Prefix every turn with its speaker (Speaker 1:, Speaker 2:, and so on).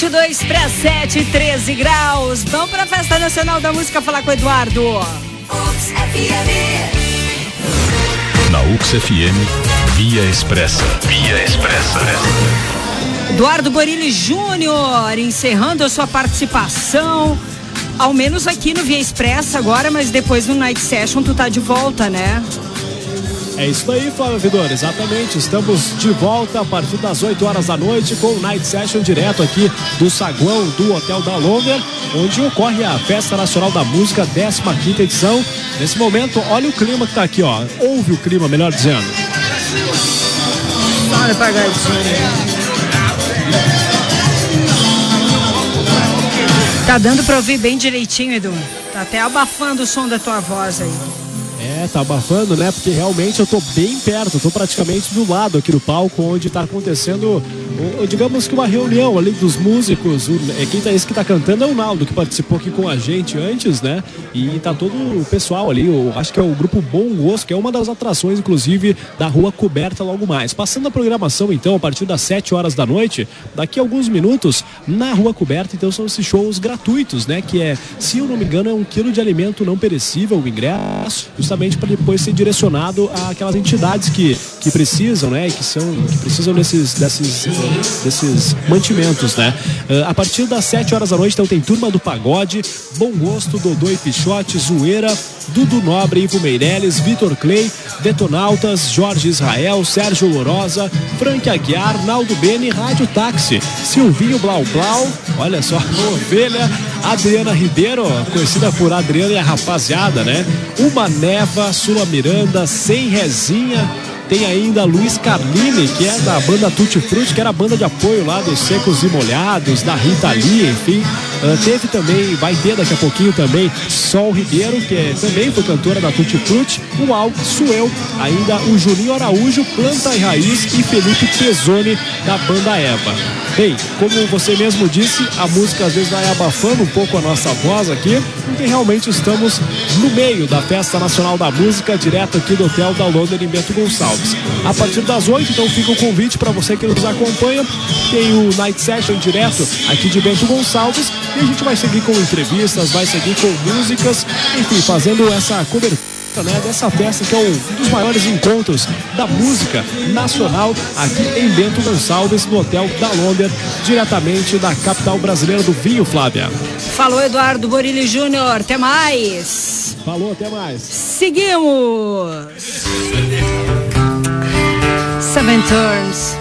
Speaker 1: 22 para 7, 13 graus. Vamos para a Festa Nacional da Música falar com o Eduardo.
Speaker 2: Na UX FM, Via Expressa. Via Expressa.
Speaker 1: Eduardo Borilli Júnior encerrando a sua participação. Ao menos aqui no Via Expressa agora, mas depois no Night Session tu tá de volta, né?
Speaker 3: É isso aí, Flávio Vidor, exatamente. Estamos de volta a partir das 8 horas da noite com o Night Session direto aqui do saguão do Hotel da Longer, onde ocorre a Festa Nacional da Música, 15 edição. Nesse momento, olha o clima que tá aqui, ó. Ouve o clima, melhor dizendo.
Speaker 1: Olha pra Tá dando pra ouvir bem direitinho, Edu. Tá até abafando o som da tua voz aí.
Speaker 3: É, tá abafando, né? Porque realmente eu tô bem perto, tô praticamente do lado aqui do palco onde tá acontecendo, digamos que uma reunião ali dos músicos. É, quem tá, esse que tá cantando é o Naldo, que participou aqui com a gente antes, né? E tá todo o pessoal ali, eu acho que é o grupo Bom Gosto, que é uma das atrações, inclusive, da Rua Coberta logo mais. Passando a programação, então, a partir das 7 horas da noite, daqui a alguns minutos, na Rua Coberta, então são esses shows gratuitos, né? Que é, se eu não me engano, é um quilo de alimento não perecível, o ingresso, justamente para depois ser direcionado àquelas entidades que, que precisam, né? Que são que precisam desses, desses, desses mantimentos, né? Uh, a partir das 7 horas da noite, então tem Turma do Pagode, Bom Gosto, Dodô e Pichote, Zoeira, Dudu Nobre, Ivo Meirelles, Vitor Clay, Detonautas, Jorge Israel, Sérgio Lorosa, Frank Aguiar, Naldo Beni, Rádio Táxi, Silvinho Blau Blau, olha só, Ovelha, Adriana Ribeiro, conhecida por Adriana e a rapaziada, né? Uma Neva, Sula Miranda, Sem Rezinha, tem ainda Luiz Carlini, que é da banda Tutti Frutti, que era a banda de apoio lá dos Secos e Molhados, da Rita Lee, enfim. Uh, teve também, vai ter daqui a pouquinho também, Sol Ribeiro, que é, também foi cantora da Tutti Frutti, Al Suel, ainda o Juninho Araújo, Planta e Raiz e Felipe Pesoni, da banda Eva. Bem, como você mesmo disse, a música às vezes vai abafando um pouco a nossa voz aqui, porque realmente estamos no meio da Festa Nacional da Música, direto aqui do Hotel da Londres em Bento Gonçalves. A partir das 8, então fica o convite para você que nos acompanha. Tem o Night Session direto aqui de Bento Gonçalves e a gente vai seguir com entrevistas, vai seguir com músicas, enfim, fazendo essa cobertura. Né, dessa festa que é um dos maiores encontros da música nacional aqui em Bento Gonçalves, no Hotel da Londres, diretamente da capital brasileira do vinho, Flávia.
Speaker 1: Falou Eduardo Borilli Júnior, até mais.
Speaker 3: Falou, até mais.
Speaker 1: Seguimos. Seven Turns.